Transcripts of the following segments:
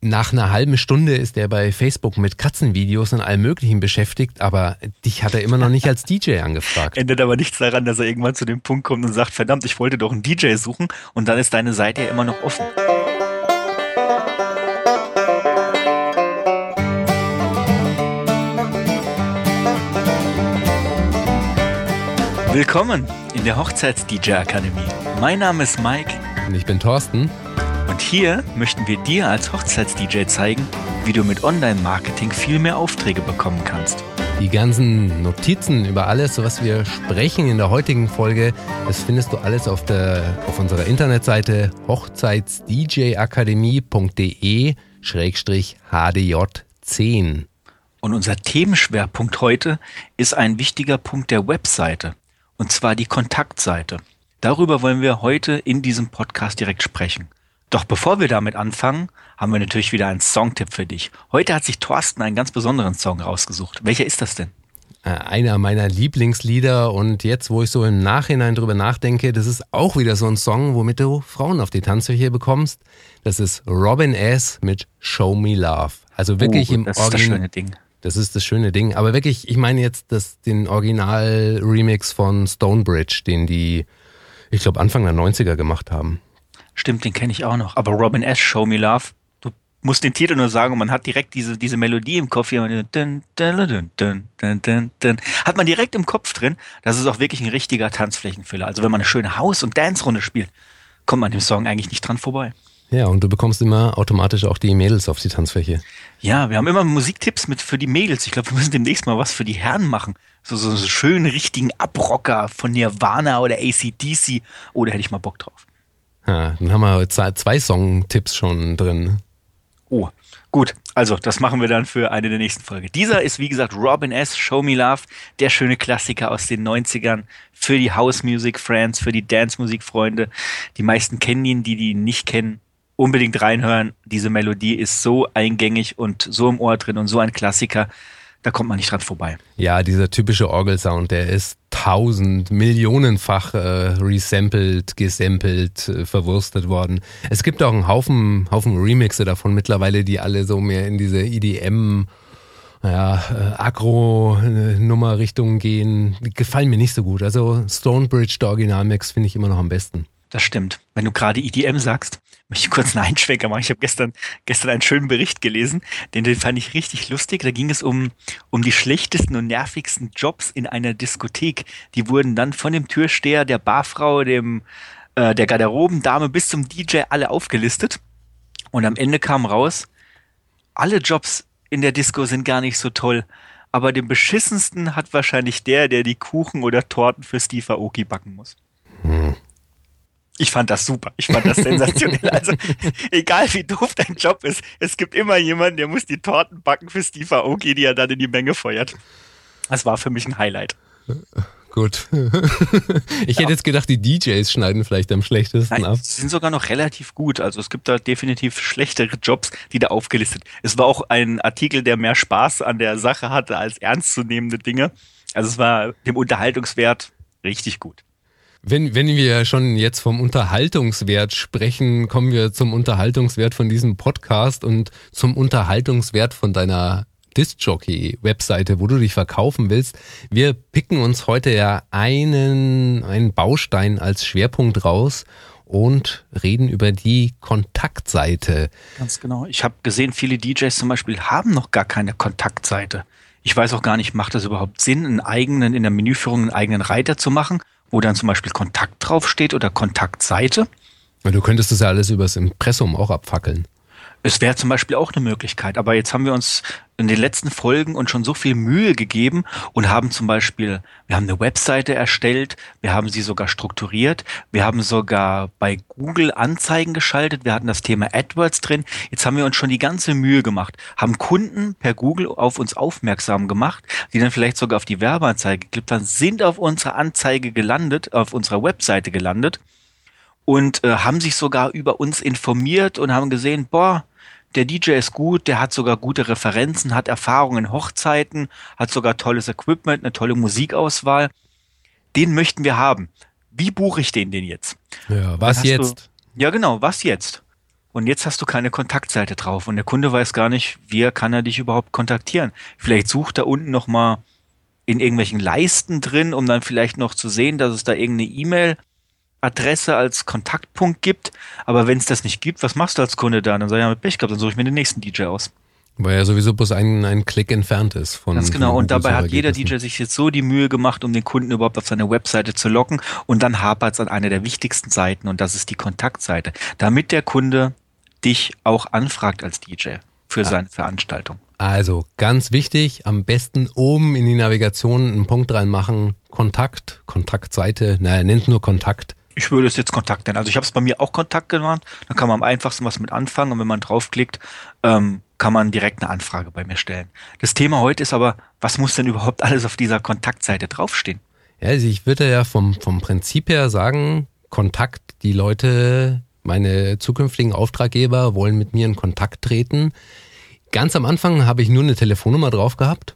nach einer halben Stunde ist er bei Facebook mit Katzenvideos und allem Möglichen beschäftigt, aber dich hat er immer noch nicht als DJ angefragt. Ändert aber nichts daran, dass er irgendwann zu dem Punkt kommt und sagt, verdammt, ich wollte doch einen DJ suchen und dann ist deine Seite ja immer noch offen. Willkommen in der Hochzeits-DJ-Akademie. Mein Name ist Mike. Und ich bin Thorsten. Und hier möchten wir dir als Hochzeits-DJ zeigen, wie du mit Online-Marketing viel mehr Aufträge bekommen kannst. Die ganzen Notizen über alles, was wir sprechen in der heutigen Folge, das findest du alles auf, der, auf unserer Internetseite hochzeitsdjakademie.de-hdj10. Und unser Themenschwerpunkt heute ist ein wichtiger Punkt der Webseite, und zwar die Kontaktseite. Darüber wollen wir heute in diesem Podcast direkt sprechen. Doch bevor wir damit anfangen, haben wir natürlich wieder einen Songtipp für dich. Heute hat sich Thorsten einen ganz besonderen Song rausgesucht. Welcher ist das denn? Äh, einer meiner Lieblingslieder und jetzt, wo ich so im Nachhinein drüber nachdenke, das ist auch wieder so ein Song, womit du Frauen auf die Tanzfläche bekommst. Das ist Robin S. mit Show Me Love. Also wirklich oh, im das ist das schöne Ding. Das ist das schöne Ding. Aber wirklich, ich meine jetzt das, den Original-Remix von Stonebridge, den die, ich glaube, Anfang der 90er gemacht haben. Stimmt, den kenne ich auch noch. Aber Robin S. Show Me Love, du musst den Titel nur sagen und man hat direkt diese, diese Melodie im Kopf. Hier, hat man direkt im Kopf drin. Das ist auch wirklich ein richtiger Tanzflächenfüller. Also wenn man eine schöne Haus- und Dance-Runde spielt, kommt man dem Song eigentlich nicht dran vorbei. Ja, und du bekommst immer automatisch auch die Mädels auf die Tanzfläche. Ja, wir haben immer Musiktipps mit für die Mädels. Ich glaube, wir müssen demnächst mal was für die Herren machen. So, so, so schönen richtigen Abrocker von Nirvana oder ACDC. Oh, da hätte ich mal Bock drauf. Ja, dann haben wir zwei, Song-Tipps schon drin. Oh, gut. Also, das machen wir dann für eine der nächsten Folge. Dieser ist, wie gesagt, Robin S. Show Me Love, der schöne Klassiker aus den 90ern für die House Music Friends, für die Dance Musik Freunde. Die meisten kennen ihn, die, die ihn nicht kennen, unbedingt reinhören. Diese Melodie ist so eingängig und so im Ohr drin und so ein Klassiker da kommt man nicht dran vorbei. Ja, dieser typische Orgelsound, der ist tausend, millionenfach äh, resampled, gesampelt, äh, verwurstet worden. Es gibt auch einen Haufen, Haufen Remixe davon mittlerweile, die alle so mehr in diese EDM, ja, äh, Agro-Nummer-Richtung gehen. Die gefallen mir nicht so gut. Also Stonebridge, der Originalmix, finde ich immer noch am besten. Das stimmt. Wenn du gerade EDM sagst, möchte kurz einen Einschwenker machen. Ich habe gestern, gestern einen schönen Bericht gelesen, den, den fand ich richtig lustig. Da ging es um, um die schlechtesten und nervigsten Jobs in einer Diskothek. Die wurden dann von dem Türsteher, der Barfrau, dem, äh, der Garderobendame bis zum DJ alle aufgelistet. Und am Ende kam raus, alle Jobs in der Disco sind gar nicht so toll. Aber den beschissensten hat wahrscheinlich der, der die Kuchen oder Torten für Steve Aoki backen muss. Hm. Ich fand das super. Ich fand das sensationell. Also, egal wie doof dein Job ist, es gibt immer jemanden, der muss die Torten backen für Steve Aoki, die er dann in die Menge feuert. Das war für mich ein Highlight. Gut. ich ja. hätte jetzt gedacht, die DJs schneiden vielleicht am schlechtesten Nein, ab. Sie sind sogar noch relativ gut. Also es gibt da definitiv schlechtere Jobs, die da aufgelistet. Es war auch ein Artikel, der mehr Spaß an der Sache hatte als ernstzunehmende Dinge. Also es war dem Unterhaltungswert richtig gut. Wenn, wenn wir schon jetzt vom Unterhaltungswert sprechen, kommen wir zum Unterhaltungswert von diesem Podcast und zum Unterhaltungswert von deiner Discjockey-Webseite, wo du dich verkaufen willst. Wir picken uns heute ja einen, einen Baustein als Schwerpunkt raus und reden über die Kontaktseite. Ganz genau. Ich habe gesehen, viele DJs zum Beispiel haben noch gar keine Kontaktseite. Ich weiß auch gar nicht, macht das überhaupt Sinn, einen eigenen, in der Menüführung einen eigenen Reiter zu machen? Wo dann zum Beispiel Kontakt draufsteht oder Kontaktseite. Du könntest das ja alles übers Impressum auch abfackeln. Es wäre zum Beispiel auch eine Möglichkeit, aber jetzt haben wir uns in den letzten Folgen uns schon so viel Mühe gegeben und haben zum Beispiel, wir haben eine Webseite erstellt, wir haben sie sogar strukturiert, wir haben sogar bei Google Anzeigen geschaltet, wir hatten das Thema AdWords drin. Jetzt haben wir uns schon die ganze Mühe gemacht, haben Kunden per Google auf uns aufmerksam gemacht, die dann vielleicht sogar auf die Werbeanzeige geklickt haben, sind auf unsere Anzeige gelandet, auf unserer Webseite gelandet und äh, haben sich sogar über uns informiert und haben gesehen, boah, der DJ ist gut, der hat sogar gute Referenzen, hat Erfahrung in Hochzeiten, hat sogar tolles Equipment, eine tolle Musikauswahl. Den möchten wir haben. Wie buche ich den denn jetzt? Ja, was jetzt? Du, ja, genau, was jetzt? und jetzt hast du keine Kontaktseite drauf und der Kunde weiß gar nicht, wie kann er dich überhaupt kontaktieren. Vielleicht sucht er unten nochmal in irgendwelchen Leisten drin, um dann vielleicht noch zu sehen, dass es da irgendeine E-Mail-Adresse als Kontaktpunkt gibt. Aber wenn es das nicht gibt, was machst du als Kunde da? Dann sag ich ja mit Pech gehabt, dann suche ich mir den nächsten DJ aus. Weil er sowieso bloß ein, ein Klick entfernt ist von. Ganz genau. Und dabei hat jeder DJ sich jetzt so die Mühe gemacht, um den Kunden überhaupt auf seine Webseite zu locken. Und dann hapert es an einer der wichtigsten Seiten und das ist die Kontaktseite. Damit der Kunde dich auch anfragt als DJ für ah. seine Veranstaltung. Also ganz wichtig, am besten oben in die Navigation einen Punkt reinmachen, Kontakt, Kontaktseite, naja, nennt nur Kontakt. Ich würde es jetzt Kontakt nennen. Also ich habe es bei mir auch Kontakt genannt, dann kann man am einfachsten was mit anfangen und wenn man draufklickt, ähm, kann man direkt eine Anfrage bei mir stellen. Das Thema heute ist aber, was muss denn überhaupt alles auf dieser Kontaktseite draufstehen? Ja, also ich würde ja vom, vom Prinzip her sagen, Kontakt, die Leute, meine zukünftigen Auftraggeber wollen mit mir in Kontakt treten. Ganz am Anfang habe ich nur eine Telefonnummer drauf gehabt,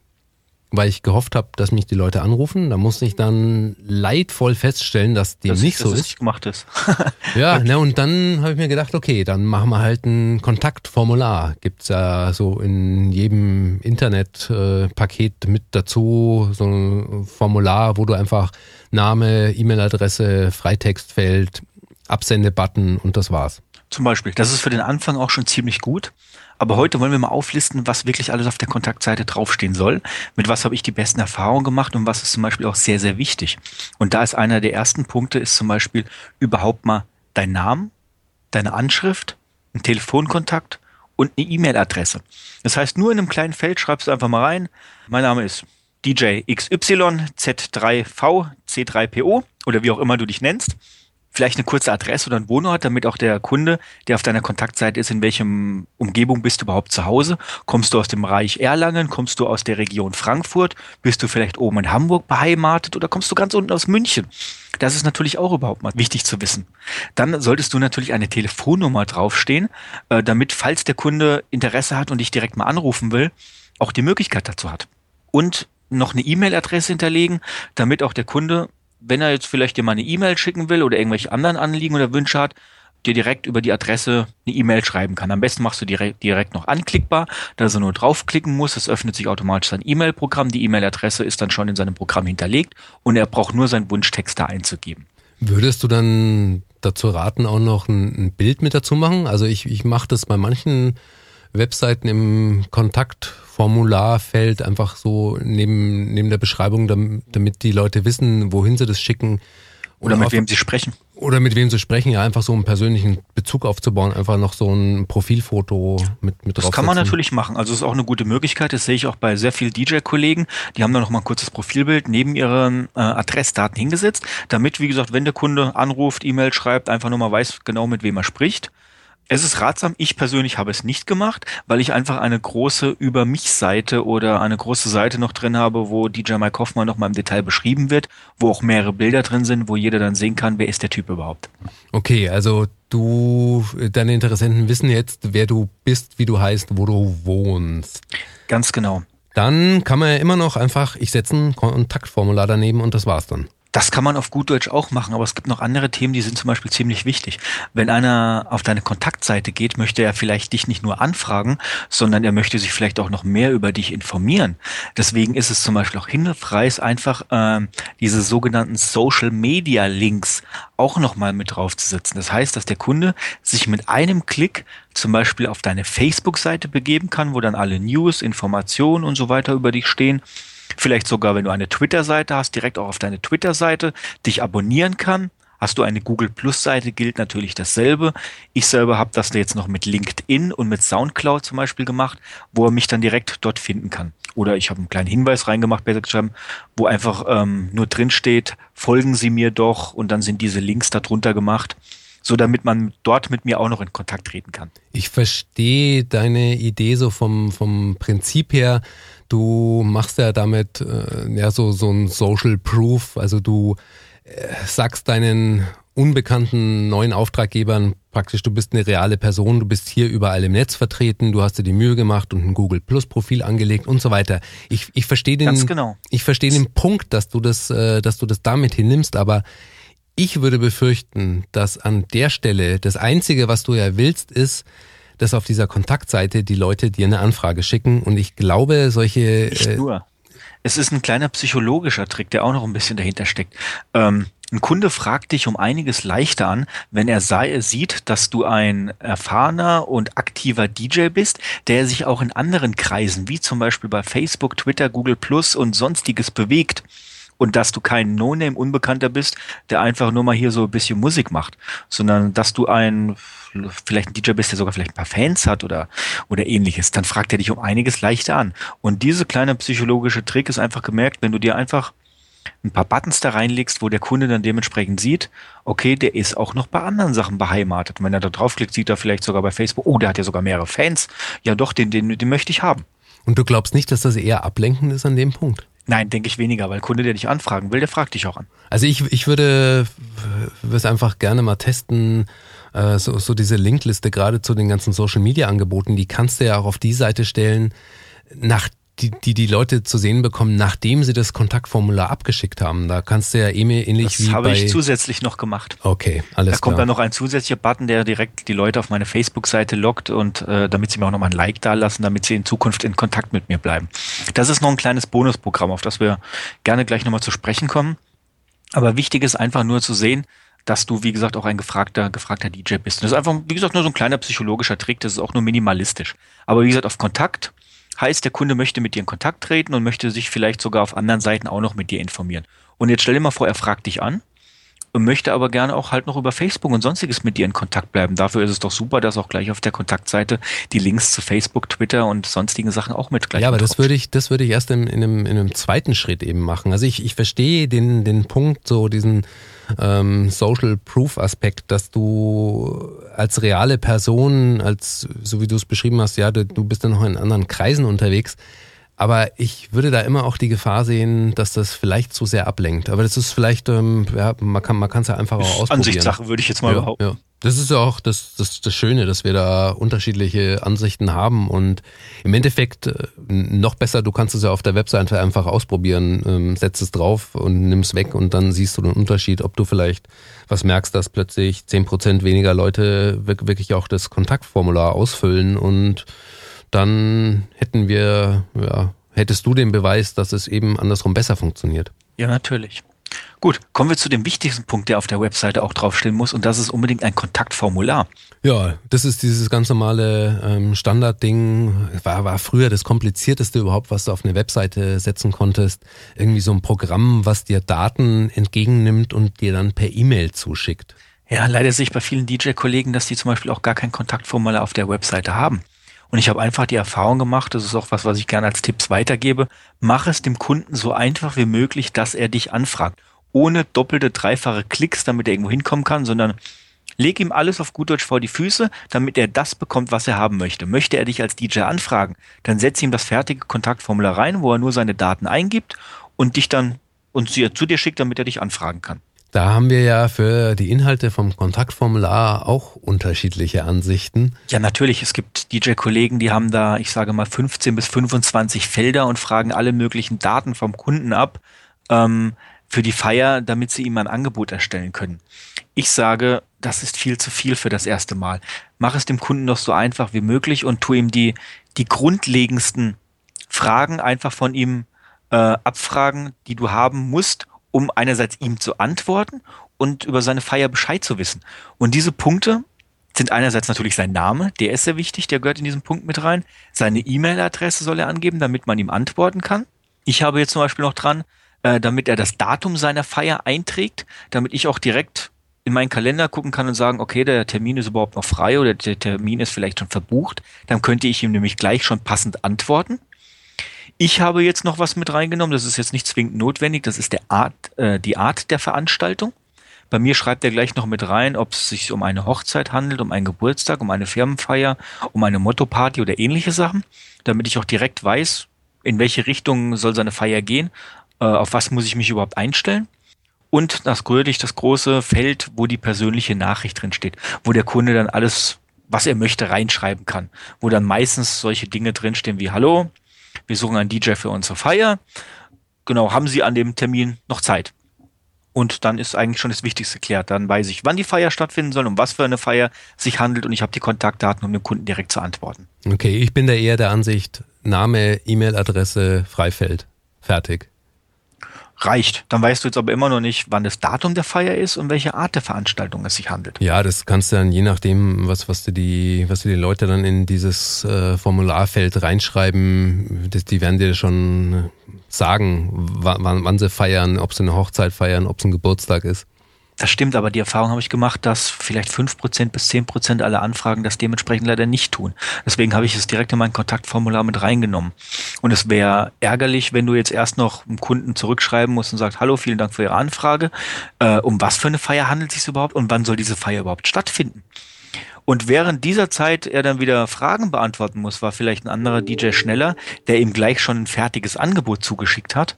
weil ich gehofft habe, dass mich die Leute anrufen. Da musste ich dann leidvoll feststellen, dass dem das, nicht so ist. gemacht ist. ja, ne, und dann habe ich mir gedacht, okay, dann machen wir halt ein Kontaktformular. Gibt's ja so in jedem Internetpaket äh, mit dazu, so ein Formular, wo du einfach Name, E-Mail-Adresse, Freitextfeld, Absendebutton und das war's. Zum Beispiel. Das ist für den Anfang auch schon ziemlich gut. Aber heute wollen wir mal auflisten, was wirklich alles auf der Kontaktseite draufstehen soll. Mit was habe ich die besten Erfahrungen gemacht und was ist zum Beispiel auch sehr, sehr wichtig. Und da ist einer der ersten Punkte, ist zum Beispiel überhaupt mal dein Name, deine Anschrift, ein Telefonkontakt und eine E-Mail-Adresse. Das heißt, nur in einem kleinen Feld schreibst du einfach mal rein, mein Name ist DJ XY Z3V C3PO oder wie auch immer du dich nennst vielleicht eine kurze Adresse oder ein Wohnort, damit auch der Kunde, der auf deiner Kontaktseite ist, in welchem Umgebung bist du überhaupt zu Hause? Kommst du aus dem Bereich Erlangen? Kommst du aus der Region Frankfurt? Bist du vielleicht oben in Hamburg beheimatet oder kommst du ganz unten aus München? Das ist natürlich auch überhaupt mal wichtig zu wissen. Dann solltest du natürlich eine Telefonnummer draufstehen, äh, damit, falls der Kunde Interesse hat und dich direkt mal anrufen will, auch die Möglichkeit dazu hat. Und noch eine E-Mail-Adresse hinterlegen, damit auch der Kunde wenn er jetzt vielleicht dir mal eine E-Mail schicken will oder irgendwelche anderen Anliegen oder Wünsche hat, dir direkt über die Adresse eine E-Mail schreiben kann. Am besten machst du direkt, direkt noch anklickbar, dass er nur draufklicken muss. Es öffnet sich automatisch sein E-Mail-Programm. Die E-Mail-Adresse ist dann schon in seinem Programm hinterlegt und er braucht nur seinen Wunschtext da einzugeben. Würdest du dann dazu raten, auch noch ein, ein Bild mit dazu machen? Also ich, ich mache das bei manchen Webseiten im Kontaktformularfeld einfach so neben, neben der Beschreibung, damit die Leute wissen, wohin sie das schicken. Oder mit wem sie sprechen. Oder mit wem sie sprechen, ja, einfach so einen persönlichen Bezug aufzubauen, einfach noch so ein Profilfoto mit, mit Das kann man natürlich machen. Also ist auch eine gute Möglichkeit. Das sehe ich auch bei sehr vielen DJ-Kollegen. Die haben da noch mal ein kurzes Profilbild neben ihren äh, Adressdaten hingesetzt, damit, wie gesagt, wenn der Kunde anruft, E-Mail schreibt, einfach nur mal weiß genau, mit wem er spricht. Es ist ratsam. Ich persönlich habe es nicht gemacht, weil ich einfach eine große Über mich Seite oder eine große Seite noch drin habe, wo DJ Mike Hoffmann noch mal im Detail beschrieben wird, wo auch mehrere Bilder drin sind, wo jeder dann sehen kann, wer ist der Typ überhaupt. Okay, also du, deine Interessenten wissen jetzt, wer du bist, wie du heißt, wo du wohnst. Ganz genau. Dann kann man ja immer noch einfach, ich setze ein Kontaktformular daneben und das war's dann. Das kann man auf gut Deutsch auch machen, aber es gibt noch andere Themen, die sind zum Beispiel ziemlich wichtig. Wenn einer auf deine Kontaktseite geht, möchte er vielleicht dich nicht nur anfragen, sondern er möchte sich vielleicht auch noch mehr über dich informieren. Deswegen ist es zum Beispiel auch hilfreich, einfach äh, diese sogenannten Social Media Links auch nochmal mit draufzusetzen. Das heißt, dass der Kunde sich mit einem Klick zum Beispiel auf deine Facebook-Seite begeben kann, wo dann alle News, Informationen und so weiter über dich stehen Vielleicht sogar, wenn du eine Twitter-Seite hast, direkt auch auf deine Twitter-Seite dich abonnieren kann. Hast du eine Google Plus-Seite, gilt natürlich dasselbe. Ich selber habe das jetzt noch mit LinkedIn und mit Soundcloud zum Beispiel gemacht, wo er mich dann direkt dort finden kann. Oder ich habe einen kleinen Hinweis reingemacht, besser geschrieben, wo einfach ähm, nur drin steht, folgen Sie mir doch und dann sind diese Links darunter gemacht so damit man dort mit mir auch noch in Kontakt treten kann. Ich verstehe deine Idee so vom, vom Prinzip her. Du machst ja damit äh, ja so, so ein Social Proof, also du äh, sagst deinen unbekannten neuen Auftraggebern praktisch, du bist eine reale Person, du bist hier überall im Netz vertreten, du hast dir die Mühe gemacht und ein Google Plus Profil angelegt und so weiter. Ich, ich verstehe den, Ganz genau. ich verstehe den Punkt, dass du das, äh, dass du das damit hinnimmst, aber Ich würde befürchten, dass an der Stelle das Einzige, was du ja willst, ist, dass auf dieser Kontaktseite die Leute dir eine Anfrage schicken. Und ich glaube, solche. Nicht äh, nur. Es ist ein kleiner psychologischer Trick, der auch noch ein bisschen dahinter steckt. Ähm, ein Kunde fragt dich um einiges leichter an, wenn er sei, sieht, dass du ein erfahrener und aktiver DJ bist, der sich auch in anderen Kreisen, wie zum Beispiel bei Facebook, Twitter, Google Plus und sonstiges bewegt und dass du kein No-Name-Unbekannter bist, der einfach nur mal hier so ein bisschen Musik macht, sondern dass du ein vielleicht ein DJ bist, der sogar vielleicht ein paar Fans hat oder, oder ähnliches, dann fragt er dich um einiges leichter an. Und diese kleine psychologische Trick ist einfach gemerkt, wenn du dir einfach ein paar Buttons da reinlegst, wo der Kunde dann dementsprechend sieht, okay, der ist auch noch bei anderen Sachen beheimatet. Wenn er da draufklickt, sieht er vielleicht sogar bei Facebook, oh, der hat ja sogar mehrere Fans. Ja doch, den, den, den möchte ich haben. Und du glaubst nicht, dass das eher ablenkend ist an dem Punkt? Nein, denke ich weniger, weil Kunde, der dich anfragen will, der fragt dich auch an. Also ich, ich würde es einfach gerne mal testen, äh, so, so diese Linkliste gerade zu den ganzen Social Media Angeboten, die kannst du ja auch auf die Seite stellen, nach die, die die Leute zu sehen bekommen, nachdem sie das Kontaktformular abgeschickt haben. Da kannst du ja ähnlich das wie Das habe ich zusätzlich noch gemacht. Okay, alles klar. Da kommt dann noch ein zusätzlicher Button, der direkt die Leute auf meine Facebook-Seite lockt und äh, damit sie mir auch nochmal ein Like da lassen, damit sie in Zukunft in Kontakt mit mir bleiben. Das ist noch ein kleines Bonusprogramm, auf das wir gerne gleich nochmal zu sprechen kommen. Aber wichtig ist einfach nur zu sehen, dass du, wie gesagt, auch ein gefragter, gefragter DJ bist. Und das ist einfach, wie gesagt, nur so ein kleiner psychologischer Trick, das ist auch nur minimalistisch. Aber wie gesagt, auf Kontakt heißt, der Kunde möchte mit dir in Kontakt treten und möchte sich vielleicht sogar auf anderen Seiten auch noch mit dir informieren. Und jetzt stell dir mal vor, er fragt dich an möchte aber gerne auch halt noch über Facebook und sonstiges mit dir in Kontakt bleiben. Dafür ist es doch super, dass auch gleich auf der Kontaktseite die Links zu Facebook, Twitter und sonstigen Sachen auch mit gleich Ja, aber das würde ich, das würde ich erst in, in, einem, in einem zweiten Schritt eben machen. Also ich, ich verstehe den, den Punkt, so diesen ähm, Social Proof Aspekt, dass du als reale Person, als, so wie du es beschrieben hast, ja, du, du bist dann noch in anderen Kreisen unterwegs. Aber ich würde da immer auch die Gefahr sehen, dass das vielleicht zu sehr ablenkt. Aber das ist vielleicht, ähm, ja, man kann es ja einfach auch ausprobieren. Ansichtssache würde ich jetzt mal ja, behaupten. Ja. Das ist ja auch das, das, das Schöne, dass wir da unterschiedliche Ansichten haben und im Endeffekt äh, noch besser, du kannst es ja auf der Webseite einfach ausprobieren, ähm, setzt es drauf und nimm es weg und dann siehst du den Unterschied, ob du vielleicht was merkst, dass plötzlich zehn Prozent weniger Leute wirklich auch das Kontaktformular ausfüllen und dann hätten wir, ja, hättest du den Beweis, dass es eben andersrum besser funktioniert. Ja, natürlich. Gut, kommen wir zu dem wichtigsten Punkt, der auf der Webseite auch draufstehen muss, und das ist unbedingt ein Kontaktformular. Ja, das ist dieses ganz normale ähm, Standardding. War, war früher das komplizierteste überhaupt, was du auf eine Webseite setzen konntest. Irgendwie so ein Programm, was dir Daten entgegennimmt und dir dann per E-Mail zuschickt. Ja, leider sehe ich bei vielen DJ-Kollegen, dass die zum Beispiel auch gar kein Kontaktformular auf der Webseite haben. Und ich habe einfach die Erfahrung gemacht, das ist auch was, was ich gerne als Tipps weitergebe, mach es dem Kunden so einfach wie möglich, dass er dich anfragt. Ohne doppelte, dreifache Klicks, damit er irgendwo hinkommen kann, sondern leg ihm alles auf gut Deutsch vor die Füße, damit er das bekommt, was er haben möchte. Möchte er dich als DJ anfragen, dann setz ihm das fertige Kontaktformular rein, wo er nur seine Daten eingibt und dich dann und zu dir schickt, damit er dich anfragen kann. Da haben wir ja für die Inhalte vom Kontaktformular auch unterschiedliche Ansichten. Ja, natürlich. Es gibt DJ-Kollegen, die haben da, ich sage mal, 15 bis 25 Felder und fragen alle möglichen Daten vom Kunden ab ähm, für die Feier, damit sie ihm ein Angebot erstellen können. Ich sage, das ist viel zu viel für das erste Mal. Mach es dem Kunden doch so einfach wie möglich und tu ihm die, die grundlegendsten Fragen einfach von ihm äh, abfragen, die du haben musst um einerseits ihm zu antworten und über seine Feier Bescheid zu wissen. Und diese Punkte sind einerseits natürlich sein Name, der ist sehr wichtig, der gehört in diesen Punkt mit rein. Seine E-Mail-Adresse soll er angeben, damit man ihm antworten kann. Ich habe jetzt zum Beispiel noch dran, äh, damit er das Datum seiner Feier einträgt, damit ich auch direkt in meinen Kalender gucken kann und sagen, okay, der Termin ist überhaupt noch frei oder der Termin ist vielleicht schon verbucht. Dann könnte ich ihm nämlich gleich schon passend antworten. Ich habe jetzt noch was mit reingenommen, das ist jetzt nicht zwingend notwendig, das ist der Art, äh, die Art der Veranstaltung. Bei mir schreibt er gleich noch mit rein, ob es sich um eine Hochzeit handelt, um einen Geburtstag, um eine Firmenfeier, um eine Motto-Party oder ähnliche Sachen, damit ich auch direkt weiß, in welche Richtung soll seine Feier gehen, äh, auf was muss ich mich überhaupt einstellen. Und das grödig das große Feld, wo die persönliche Nachricht drin steht, wo der Kunde dann alles, was er möchte, reinschreiben kann. Wo dann meistens solche Dinge drinstehen wie Hallo, wir suchen einen DJ für unsere Feier. Genau, haben Sie an dem Termin noch Zeit? Und dann ist eigentlich schon das Wichtigste geklärt. Dann weiß ich, wann die Feier stattfinden soll, um was für eine Feier sich handelt und ich habe die Kontaktdaten, um dem Kunden direkt zu antworten. Okay, ich bin da eher der Ansicht, Name, E-Mail-Adresse, Freifeld. Fertig reicht. Dann weißt du jetzt aber immer noch nicht, wann das Datum der Feier ist und welche Art der Veranstaltung es sich handelt. Ja, das kannst du dann je nachdem, was, was du die, was du die Leute dann in dieses äh, Formularfeld reinschreiben, das, die werden dir schon sagen, wann, wann sie feiern, ob sie eine Hochzeit feiern, ob es ein Geburtstag ist. Das stimmt, aber die Erfahrung habe ich gemacht, dass vielleicht fünf Prozent bis zehn Prozent aller Anfragen das dementsprechend leider nicht tun. Deswegen habe ich es direkt in mein Kontaktformular mit reingenommen. Und es wäre ärgerlich, wenn du jetzt erst noch einem Kunden zurückschreiben musst und sagst, hallo, vielen Dank für Ihre Anfrage. Äh, um was für eine Feier handelt es sich überhaupt und wann soll diese Feier überhaupt stattfinden? Und während dieser Zeit er dann wieder Fragen beantworten muss, war vielleicht ein anderer DJ schneller, der ihm gleich schon ein fertiges Angebot zugeschickt hat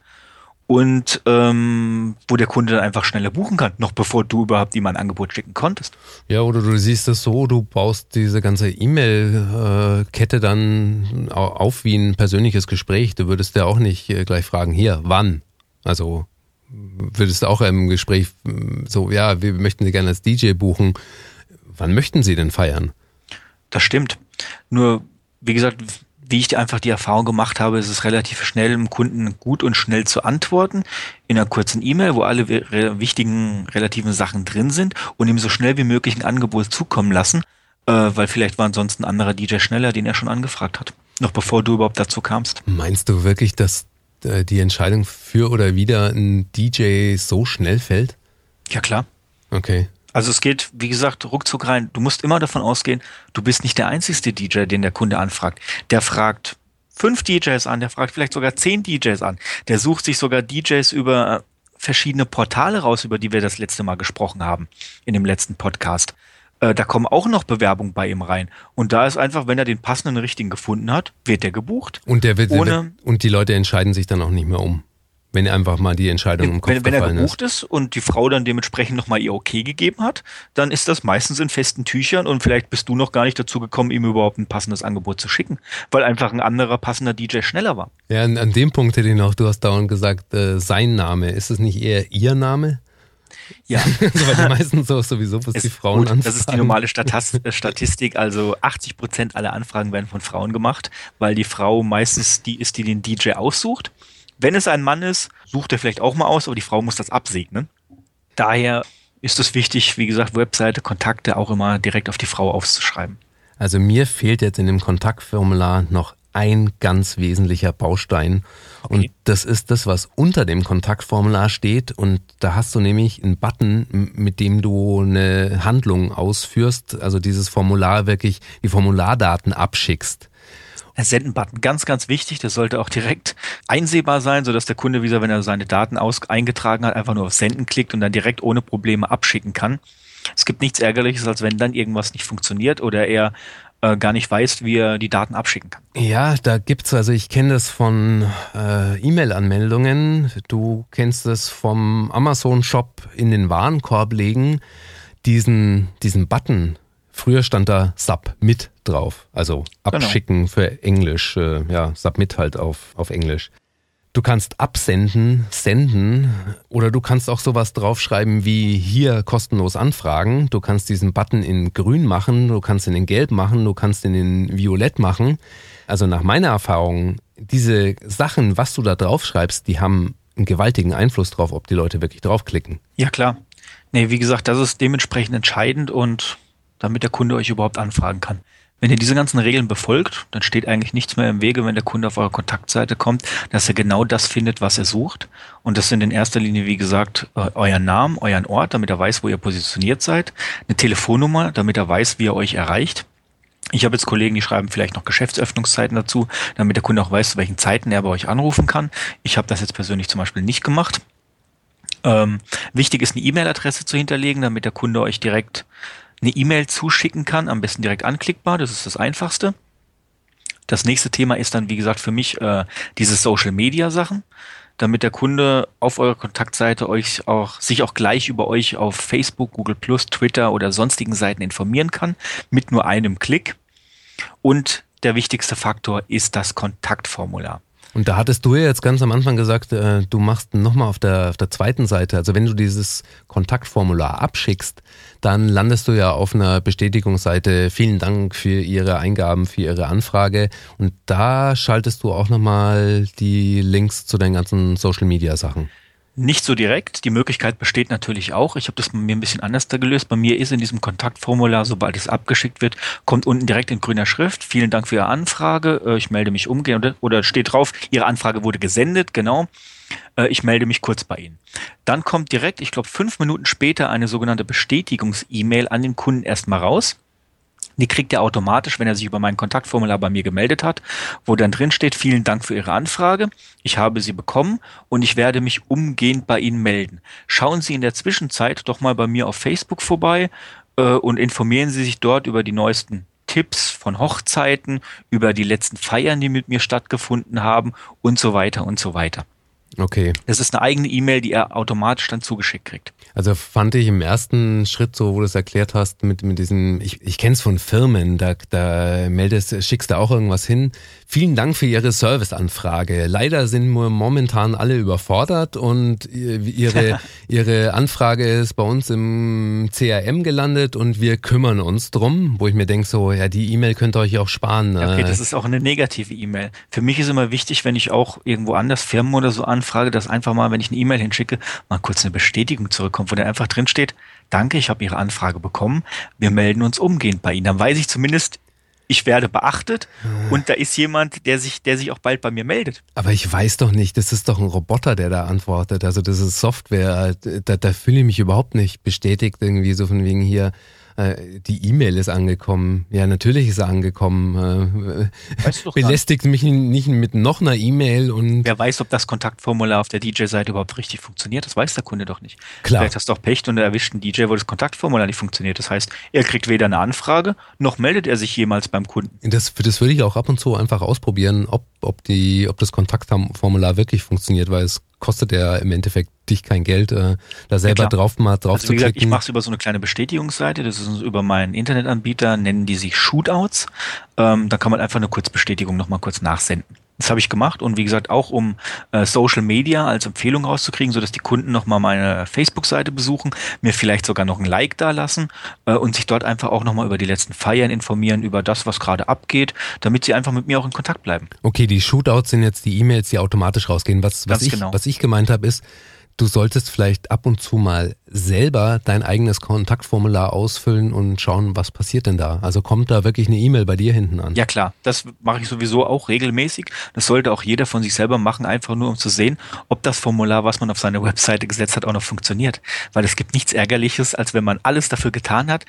und ähm, wo der Kunde dann einfach schneller buchen kann, noch bevor du überhaupt ihm ein Angebot schicken konntest. Ja, oder du siehst es so, du baust diese ganze E-Mail-Kette dann auf wie ein persönliches Gespräch. Du würdest ja auch nicht äh, gleich fragen, hier, wann? Also würdest du auch im Gespräch so, ja, wir möchten Sie gerne als DJ buchen. Wann möchten Sie denn feiern? Das stimmt. Nur, wie gesagt, wie ich einfach die Erfahrung gemacht habe, ist es relativ schnell dem Kunden gut und schnell zu antworten in einer kurzen E-Mail, wo alle wichtigen relativen Sachen drin sind und ihm so schnell wie möglich ein Angebot zukommen lassen, äh, weil vielleicht war ansonsten ein anderer DJ schneller, den er schon angefragt hat, noch bevor du überhaupt dazu kamst. Meinst du wirklich, dass äh, die Entscheidung für oder wieder ein DJ so schnell fällt? Ja klar. Okay. Also es geht, wie gesagt, ruckzuck rein. Du musst immer davon ausgehen, du bist nicht der einzigste DJ, den der Kunde anfragt. Der fragt fünf DJs an, der fragt vielleicht sogar zehn DJs an. Der sucht sich sogar DJs über verschiedene Portale raus, über die wir das letzte Mal gesprochen haben, in dem letzten Podcast. Äh, da kommen auch noch Bewerbungen bei ihm rein. Und da ist einfach, wenn er den passenden richtigen gefunden hat, wird der gebucht. Und der wird, ohne, der wird, und die Leute entscheiden sich dann auch nicht mehr um. Wenn einfach mal die Entscheidung im Kopf wenn, wenn er gebucht ist. ist und die Frau dann dementsprechend nochmal ihr Okay gegeben hat, dann ist das meistens in festen Tüchern und vielleicht bist du noch gar nicht dazu gekommen, ihm überhaupt ein passendes Angebot zu schicken, weil einfach ein anderer passender DJ schneller war. Ja, an, an dem Punkt hätte ich noch, du hast dauernd gesagt, äh, sein Name. Ist es nicht eher ihr Name? Ja. also, weil die meisten so sowieso, was die Frauen gut, Das ist die normale äh, Statistik. Also 80 Prozent aller Anfragen werden von Frauen gemacht, weil die Frau meistens die ist, die den DJ aussucht. Wenn es ein Mann ist, sucht er vielleicht auch mal aus, aber die Frau muss das absegnen. Daher ist es wichtig, wie gesagt, Webseite, Kontakte auch immer direkt auf die Frau aufzuschreiben. Also mir fehlt jetzt in dem Kontaktformular noch ein ganz wesentlicher Baustein. Okay. Und das ist das, was unter dem Kontaktformular steht. Und da hast du nämlich einen Button, mit dem du eine Handlung ausführst, also dieses Formular wirklich, die Formulardaten abschickst. Senden-Button. Ganz, ganz wichtig. Das sollte auch direkt einsehbar sein, sodass der Kunde wieder, wenn er seine Daten aus eingetragen hat, einfach nur auf Senden klickt und dann direkt ohne Probleme abschicken kann. Es gibt nichts Ärgerliches, als wenn dann irgendwas nicht funktioniert oder er äh, gar nicht weiß, wie er die Daten abschicken kann. Ja, da gibt's also ich kenne das von äh, E-Mail-Anmeldungen. Du kennst das vom Amazon-Shop in den Warenkorb legen. Diesen diesen Button Früher stand da Submit drauf, also genau. abschicken genau. für Englisch, äh, ja, Submit halt auf, auf Englisch. Du kannst absenden, senden oder du kannst auch sowas draufschreiben wie hier kostenlos anfragen. Du kannst diesen Button in grün machen, du kannst ihn in gelb machen, du kannst ihn in violett machen. Also nach meiner Erfahrung, diese Sachen, was du da draufschreibst, die haben einen gewaltigen Einfluss drauf, ob die Leute wirklich draufklicken. Ja, klar. Nee, wie gesagt, das ist dementsprechend entscheidend und damit der Kunde euch überhaupt anfragen kann. Wenn ihr diese ganzen Regeln befolgt, dann steht eigentlich nichts mehr im Wege, wenn der Kunde auf eure Kontaktseite kommt, dass er genau das findet, was er sucht. Und das sind in erster Linie, wie gesagt, äh, euer Namen, euren Ort, damit er weiß, wo ihr positioniert seid, eine Telefonnummer, damit er weiß, wie er euch erreicht. Ich habe jetzt Kollegen, die schreiben vielleicht noch Geschäftsöffnungszeiten dazu, damit der Kunde auch weiß, zu welchen Zeiten er bei euch anrufen kann. Ich habe das jetzt persönlich zum Beispiel nicht gemacht. Ähm, wichtig ist eine E-Mail-Adresse zu hinterlegen, damit der Kunde euch direkt eine E-Mail zuschicken kann, am besten direkt anklickbar, das ist das Einfachste. Das nächste Thema ist dann, wie gesagt, für mich äh, diese Social Media Sachen, damit der Kunde auf eurer Kontaktseite euch auch, sich auch gleich über euch auf Facebook, Google Twitter oder sonstigen Seiten informieren kann, mit nur einem Klick. Und der wichtigste Faktor ist das Kontaktformular. Und da hattest du ja jetzt ganz am Anfang gesagt, äh, du machst nochmal auf der, auf der zweiten Seite, also wenn du dieses Kontaktformular abschickst, dann landest du ja auf einer Bestätigungsseite. Vielen Dank für Ihre Eingaben, für Ihre Anfrage. Und da schaltest du auch nochmal die Links zu deinen ganzen Social-Media-Sachen. Nicht so direkt. Die Möglichkeit besteht natürlich auch. Ich habe das mir ein bisschen anders da gelöst. Bei mir ist in diesem Kontaktformular, sobald es abgeschickt wird, kommt unten direkt in grüner Schrift. Vielen Dank für Ihre Anfrage. Äh, ich melde mich umgehend oder steht drauf, Ihre Anfrage wurde gesendet, genau. Äh, ich melde mich kurz bei Ihnen. Dann kommt direkt, ich glaube, fünf Minuten später eine sogenannte Bestätigungs-E-Mail an den Kunden erstmal raus. Die kriegt er automatisch, wenn er sich über mein Kontaktformular bei mir gemeldet hat, wo dann drin steht, vielen Dank für Ihre Anfrage. Ich habe sie bekommen und ich werde mich umgehend bei Ihnen melden. Schauen Sie in der Zwischenzeit doch mal bei mir auf Facebook vorbei äh, und informieren Sie sich dort über die neuesten Tipps von Hochzeiten, über die letzten Feiern, die mit mir stattgefunden haben und so weiter und so weiter. Okay. Das ist eine eigene E-Mail, die er automatisch dann zugeschickt kriegt. Also fand ich im ersten Schritt, so wo du es erklärt hast, mit, mit diesem, ich, ich kenne es von Firmen, da, da meldest, schickst du auch irgendwas hin. Vielen Dank für Ihre Serviceanfrage. Leider sind wir momentan alle überfordert und Ihre, Ihre Anfrage ist bei uns im CRM gelandet und wir kümmern uns drum, wo ich mir denke, so, ja, die E-Mail könnt ihr euch auch sparen. Okay, äh. das ist auch eine negative E-Mail. Für mich ist immer wichtig, wenn ich auch irgendwo anders Firmen oder so anfrage, dass einfach mal, wenn ich eine E-Mail hinschicke, mal kurz eine Bestätigung zurückkommt, wo dann einfach drin steht, danke, ich habe Ihre Anfrage bekommen, wir melden uns umgehend bei Ihnen. Dann weiß ich zumindest, ich werde beachtet und da ist jemand, der sich, der sich auch bald bei mir meldet. Aber ich weiß doch nicht, das ist doch ein Roboter, der da antwortet. Also das ist Software, da, da fühle ich mich überhaupt nicht bestätigt irgendwie so von wegen hier, äh, die E-Mail ist angekommen. Ja, natürlich ist er angekommen. Äh, weißt du Belästigt mich nicht mit noch einer E-Mail und. Wer weiß, ob das Kontaktformular auf der DJ-Seite überhaupt richtig funktioniert, das weiß der Kunde doch nicht. Klar. Vielleicht hast du auch Pech und er erwischt einen DJ, wo das Kontaktformular nicht funktioniert. Das heißt, er kriegt weder eine Anfrage, noch meldet er sich jemals beim Kunden. Das, das würde ich auch ab und zu einfach ausprobieren, ob, ob, die, ob das Kontaktformular wirklich funktioniert, weil es kostet ja im Endeffekt dich kein Geld, äh, da selber ja, drauf mal drauf also, zu klicken. Gesagt, ich mache es über so eine kleine Bestätigungsseite, das ist über meinen Internetanbieter, nennen die sich Shootouts. Ähm, da kann man einfach eine Kurzbestätigung nochmal kurz nachsenden. Das habe ich gemacht und wie gesagt auch um äh, Social Media als Empfehlung rauszukriegen, so dass die Kunden nochmal meine Facebook-Seite besuchen, mir vielleicht sogar noch ein Like da lassen äh, und sich dort einfach auch nochmal über die letzten Feiern informieren, über das, was gerade abgeht, damit sie einfach mit mir auch in Kontakt bleiben. Okay, die Shootouts sind jetzt die E-Mails, die automatisch rausgehen. Was, was, ich, genau. was ich gemeint habe, ist, du solltest vielleicht ab und zu mal selber dein eigenes Kontaktformular ausfüllen und schauen, was passiert denn da. Also kommt da wirklich eine E-Mail bei dir hinten an? Ja klar, das mache ich sowieso auch regelmäßig. Das sollte auch jeder von sich selber machen, einfach nur um zu sehen, ob das Formular, was man auf seine Webseite gesetzt hat, auch noch funktioniert. Weil es gibt nichts Ärgerliches, als wenn man alles dafür getan hat,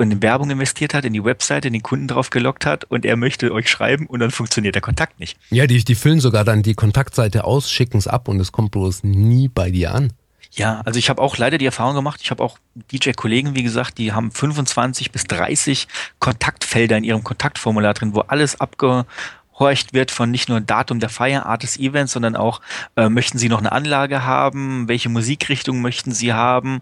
in Werbung investiert hat, in die Webseite, den Kunden drauf gelockt hat und er möchte euch schreiben und dann funktioniert der Kontakt nicht. Ja, die, die füllen sogar dann die Kontaktseite aus, schicken es ab und es kommt bloß nie bei dir an. Ja, also ich habe auch leider die Erfahrung gemacht, ich habe auch DJ-Kollegen, wie gesagt, die haben 25 bis 30 Kontaktfelder in ihrem Kontaktformular drin, wo alles abgehorcht wird von nicht nur Datum der Feier, Art des Events, sondern auch, äh, möchten Sie noch eine Anlage haben, welche Musikrichtung möchten Sie haben,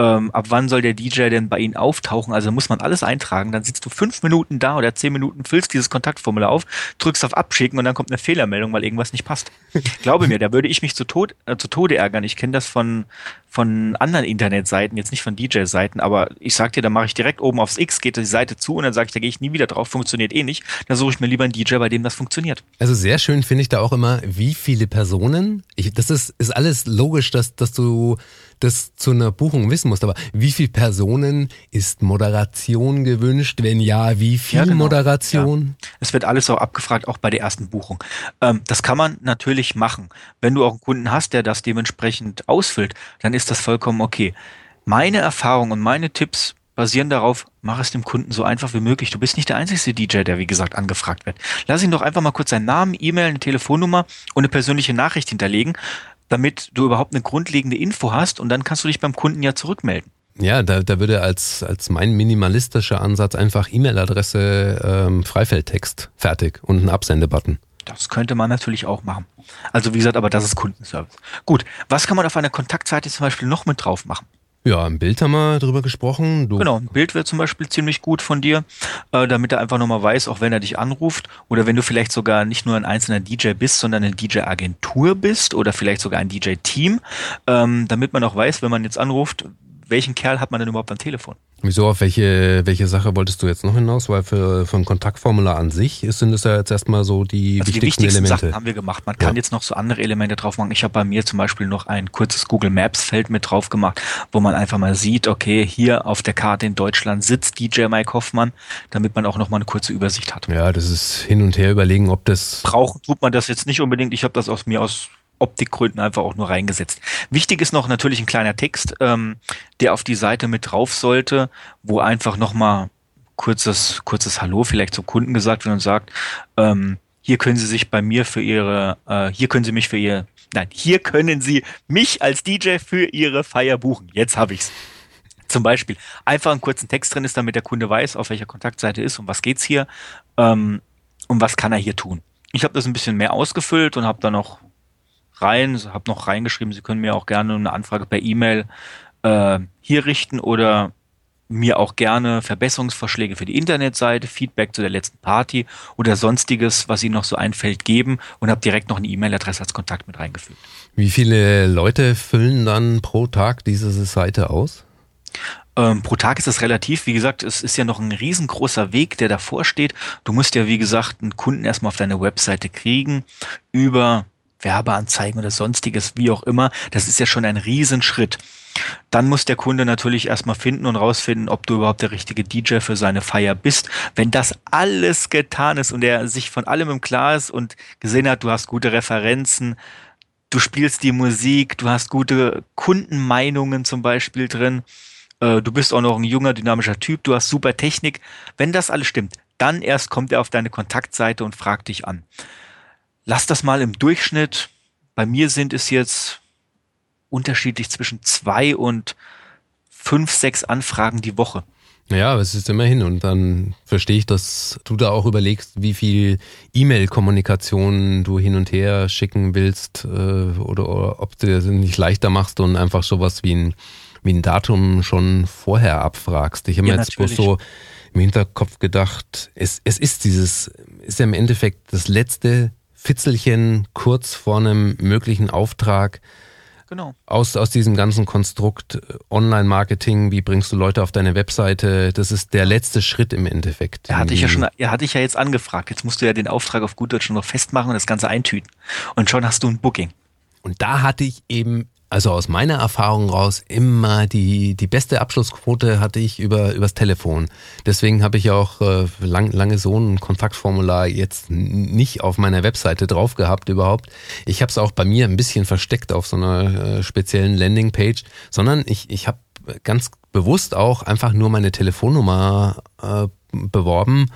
ähm, ab wann soll der DJ denn bei Ihnen auftauchen? Also muss man alles eintragen. Dann sitzt du fünf Minuten da oder zehn Minuten, füllst dieses Kontaktformular auf, drückst auf Abschicken und dann kommt eine Fehlermeldung, weil irgendwas nicht passt. Glaube mir, da würde ich mich zu, Tod, äh, zu Tode ärgern. Ich kenne das von, von anderen Internetseiten, jetzt nicht von DJ-Seiten, aber ich sag dir, da mache ich direkt oben aufs X, geht die Seite zu und dann sage ich, da gehe ich nie wieder drauf, funktioniert eh nicht. Da suche ich mir lieber einen DJ, bei dem das funktioniert. Also sehr schön finde ich da auch immer, wie viele Personen, ich, das ist, ist alles logisch, dass, dass du das zu einer Buchung wissen musst. Aber wie viel Personen ist Moderation gewünscht? Wenn ja, wie viel ja, genau. Moderation? Ja. Es wird alles auch abgefragt, auch bei der ersten Buchung. Ähm, das kann man natürlich machen. Wenn du auch einen Kunden hast, der das dementsprechend ausfüllt, dann ist das vollkommen okay. Meine Erfahrung und meine Tipps basieren darauf, mach es dem Kunden so einfach wie möglich. Du bist nicht der einzige DJ, der wie gesagt angefragt wird. Lass ihn doch einfach mal kurz seinen Namen, E-Mail, eine Telefonnummer und eine persönliche Nachricht hinterlegen damit du überhaupt eine grundlegende Info hast und dann kannst du dich beim Kunden ja zurückmelden. Ja, da, da würde als, als mein minimalistischer Ansatz einfach E-Mail-Adresse, ähm, Freifeldtext, fertig und ein Absendebutton. Das könnte man natürlich auch machen. Also wie gesagt, aber das ist Kundenservice. Gut, was kann man auf einer Kontaktseite zum Beispiel noch mit drauf machen? Ja, ein Bild haben wir drüber gesprochen. Du genau, ein Bild wäre zum Beispiel ziemlich gut von dir, äh, damit er einfach nochmal weiß, auch wenn er dich anruft oder wenn du vielleicht sogar nicht nur ein einzelner DJ bist, sondern eine DJ-Agentur bist oder vielleicht sogar ein DJ-Team, ähm, damit man auch weiß, wenn man jetzt anruft, welchen Kerl hat man denn überhaupt am Telefon? Wieso, auf welche, welche Sache wolltest du jetzt noch hinaus? Weil für, für ein Kontaktformular an sich sind es ja jetzt erstmal so die, also wichtigsten, die wichtigsten Elemente. Sachen haben wir gemacht. Man kann ja. jetzt noch so andere Elemente drauf machen. Ich habe bei mir zum Beispiel noch ein kurzes Google Maps Feld mit drauf gemacht, wo man einfach mal sieht, okay, hier auf der Karte in Deutschland sitzt DJ Mike Hoffmann, damit man auch noch mal eine kurze Übersicht hat. Ja, das ist hin und her überlegen, ob das... Brauchen tut man das jetzt nicht unbedingt. Ich habe das aus mir aus Optikgründen einfach auch nur reingesetzt. Wichtig ist noch natürlich ein kleiner Text, ähm, der auf die Seite mit drauf sollte, wo einfach nochmal kurzes, kurzes Hallo vielleicht zum Kunden gesagt wird und sagt, ähm, hier können Sie sich bei mir für Ihre, äh, hier können Sie mich für Ihr, nein, hier können Sie mich als DJ für Ihre Feier buchen. Jetzt habe ich's. Zum Beispiel einfach einen kurzen Text drin ist, damit der Kunde weiß, auf welcher Kontaktseite ist, um was geht's hier, ähm, und was kann er hier tun. Ich habe das ein bisschen mehr ausgefüllt und habe dann noch rein, habe noch reingeschrieben, Sie können mir auch gerne eine Anfrage per E-Mail äh, hier richten oder mir auch gerne Verbesserungsvorschläge für die Internetseite, Feedback zu der letzten Party oder sonstiges, was Ihnen noch so einfällt, geben und habe direkt noch eine E-Mail-Adresse als Kontakt mit reingefügt. Wie viele Leute füllen dann pro Tag diese Seite aus? Ähm, pro Tag ist das relativ. Wie gesagt, es ist ja noch ein riesengroßer Weg, der davor steht. Du musst ja, wie gesagt, einen Kunden erstmal auf deine Webseite kriegen über Werbeanzeigen oder sonstiges, wie auch immer, das ist ja schon ein Riesenschritt. Dann muss der Kunde natürlich erstmal finden und rausfinden, ob du überhaupt der richtige DJ für seine Feier bist. Wenn das alles getan ist und er sich von allem im Klar ist und gesehen hat, du hast gute Referenzen, du spielst die Musik, du hast gute Kundenmeinungen zum Beispiel drin, äh, du bist auch noch ein junger, dynamischer Typ, du hast super Technik. Wenn das alles stimmt, dann erst kommt er auf deine Kontaktseite und fragt dich an lass das mal im Durchschnitt. Bei mir sind es jetzt unterschiedlich zwischen zwei und fünf, sechs Anfragen die Woche. Ja, es ist immerhin und dann verstehe ich, dass du da auch überlegst, wie viel E-Mail-Kommunikation du hin und her schicken willst äh, oder, oder ob du es nicht leichter machst und einfach sowas wie ein, wie ein Datum schon vorher abfragst. Ich habe ja, mir jetzt bloß so im Hinterkopf gedacht, es, es ist dieses, ist ja im Endeffekt das letzte Fitzelchen kurz vor einem möglichen Auftrag. Genau. Aus, aus diesem ganzen Konstrukt äh, Online-Marketing, wie bringst du Leute auf deine Webseite, das ist der letzte Schritt im Endeffekt. Er hatte ich ja schon, er hatte ich ja jetzt angefragt. Jetzt musst du ja den Auftrag auf gut Deutsch noch festmachen und das Ganze eintüten. Und schon hast du ein Booking. Und da hatte ich eben also aus meiner Erfahrung raus immer die, die beste Abschlussquote hatte ich über übers Telefon. Deswegen habe ich auch äh, lang, lange so ein Kontaktformular jetzt nicht auf meiner Webseite drauf gehabt überhaupt. Ich habe es auch bei mir ein bisschen versteckt auf so einer äh, speziellen Landingpage, sondern ich, ich habe ganz bewusst auch einfach nur meine Telefonnummer äh, beworben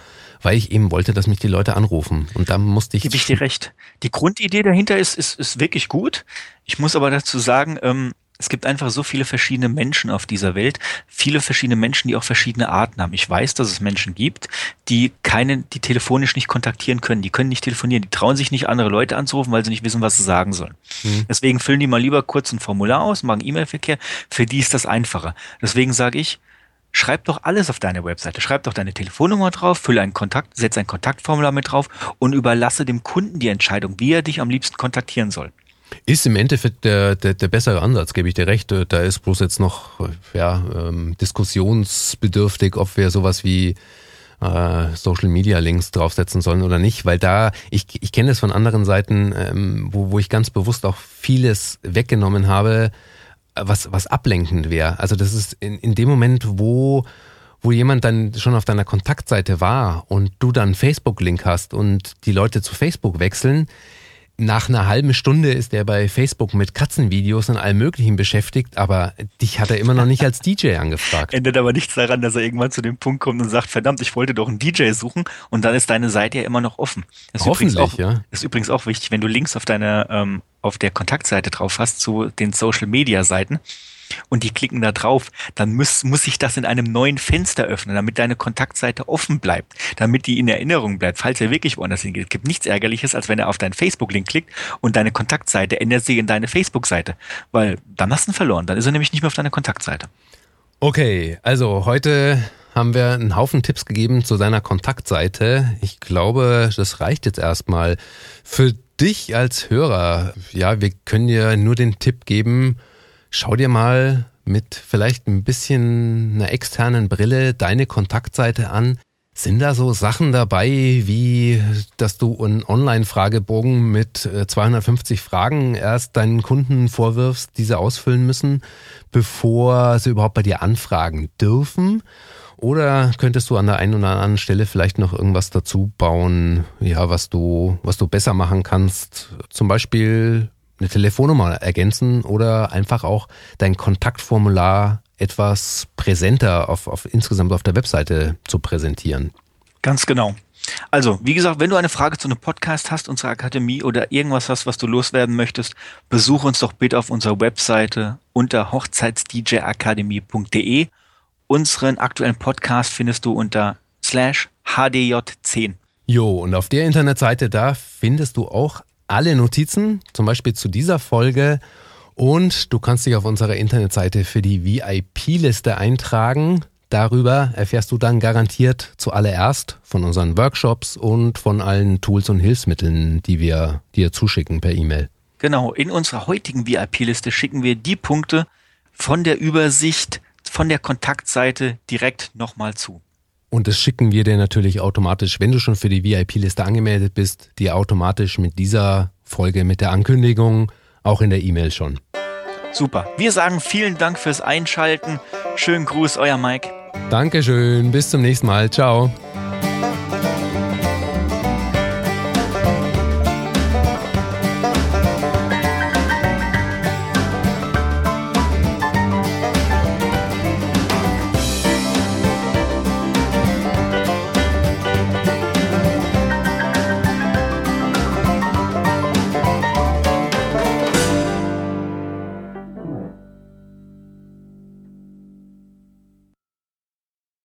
weil ich eben wollte, dass mich die Leute anrufen. Und da musste ich. Gebe ich dir recht. Die Grundidee dahinter ist, ist, ist wirklich gut. Ich muss aber dazu sagen, ähm, es gibt einfach so viele verschiedene Menschen auf dieser Welt, viele verschiedene Menschen, die auch verschiedene Arten haben. Ich weiß, dass es Menschen gibt, die keine, die telefonisch nicht kontaktieren können, die können nicht telefonieren, die trauen sich nicht andere Leute anzurufen, weil sie nicht wissen, was sie sagen sollen. Mhm. Deswegen füllen die mal lieber kurz ein Formular aus, machen E-Mail-Verkehr. Für die ist das einfacher. Deswegen sage ich, schreib doch alles auf deine Webseite. Schreib doch deine Telefonnummer drauf, fülle einen Kontakt, setz ein Kontaktformular mit drauf und überlasse dem Kunden die Entscheidung, wie er dich am liebsten kontaktieren soll. Ist im Endeffekt der, der, der bessere Ansatz, gebe ich dir recht. Da ist bloß jetzt noch ja, ähm, diskussionsbedürftig, ob wir sowas wie äh, Social Media Links draufsetzen sollen oder nicht, weil da, ich, ich kenne es von anderen Seiten, ähm, wo, wo ich ganz bewusst auch vieles weggenommen habe, was, was ablenkend wäre. Also das ist in, in dem Moment, wo, wo jemand dann schon auf deiner Kontaktseite war und du dann Facebook-Link hast und die Leute zu Facebook wechseln, nach einer halben Stunde ist er bei Facebook mit Katzenvideos und allem Möglichen beschäftigt, aber dich hat er immer noch nicht als DJ angefragt. Endet aber nichts daran, dass er irgendwann zu dem Punkt kommt und sagt, verdammt, ich wollte doch einen DJ suchen und dann ist deine Seite ja immer noch offen. Das ist Hoffentlich, auch, ja. ist übrigens auch wichtig, wenn du Links auf deine, ähm, auf der Kontaktseite drauf hast zu den Social Media Seiten, und die klicken da drauf, dann muss, muss sich das in einem neuen Fenster öffnen, damit deine Kontaktseite offen bleibt, damit die in Erinnerung bleibt, falls er wirklich woanders hingeht. Es gibt nichts Ärgerliches, als wenn er auf deinen Facebook-Link klickt und deine Kontaktseite ändert sich in deine Facebook-Seite, weil dann hast du ihn verloren, dann ist er nämlich nicht mehr auf deiner Kontaktseite. Okay, also heute haben wir einen Haufen Tipps gegeben zu seiner Kontaktseite. Ich glaube, das reicht jetzt erstmal. Für dich als Hörer, ja, wir können dir nur den Tipp geben, schau dir mal mit vielleicht ein bisschen einer externen Brille deine Kontaktseite an. Sind da so Sachen dabei, wie dass du einen Online-Fragebogen mit 250 äh, Fragen erst deinen Kunden vorwirfst, diese ausfüllen müssen, bevor sie überhaupt bei dir anfragen dürfen? Oder könntest du an der einen oder anderen Stelle vielleicht noch irgendwas dazu bauen, ja, was du, was du besser machen kannst? Zum Beispiel eine Telefonnummer ergänzen oder einfach auch dein Kontaktformular etwas präsenter auf, auf insgesamt auf der Webseite zu präsentieren. Ganz genau. Also, wie gesagt, wenn du eine Frage zu einem Podcast hast, unserer Akademie oder irgendwas hast, was du loswerden möchtest, besuch uns doch bitte auf unserer Webseite unter hochzeitsdjakademie.de Unseren aktuellen Podcast findest du unter slash hdj10. Jo, und auf der Internetseite, da findest du auch alle Notizen, zum Beispiel zu dieser Folge. Und du kannst dich auf unserer Internetseite für die VIP-Liste eintragen. Darüber erfährst du dann garantiert zuallererst von unseren Workshops und von allen Tools und Hilfsmitteln, die wir dir zuschicken per E-Mail. Genau, in unserer heutigen VIP-Liste schicken wir die Punkte von der Übersicht von der Kontaktseite direkt nochmal zu. Und das schicken wir dir natürlich automatisch, wenn du schon für die VIP-Liste angemeldet bist, dir automatisch mit dieser Folge, mit der Ankündigung, auch in der E-Mail schon. Super. Wir sagen vielen Dank fürs Einschalten. Schönen Gruß, euer Mike. Dankeschön. Bis zum nächsten Mal. Ciao.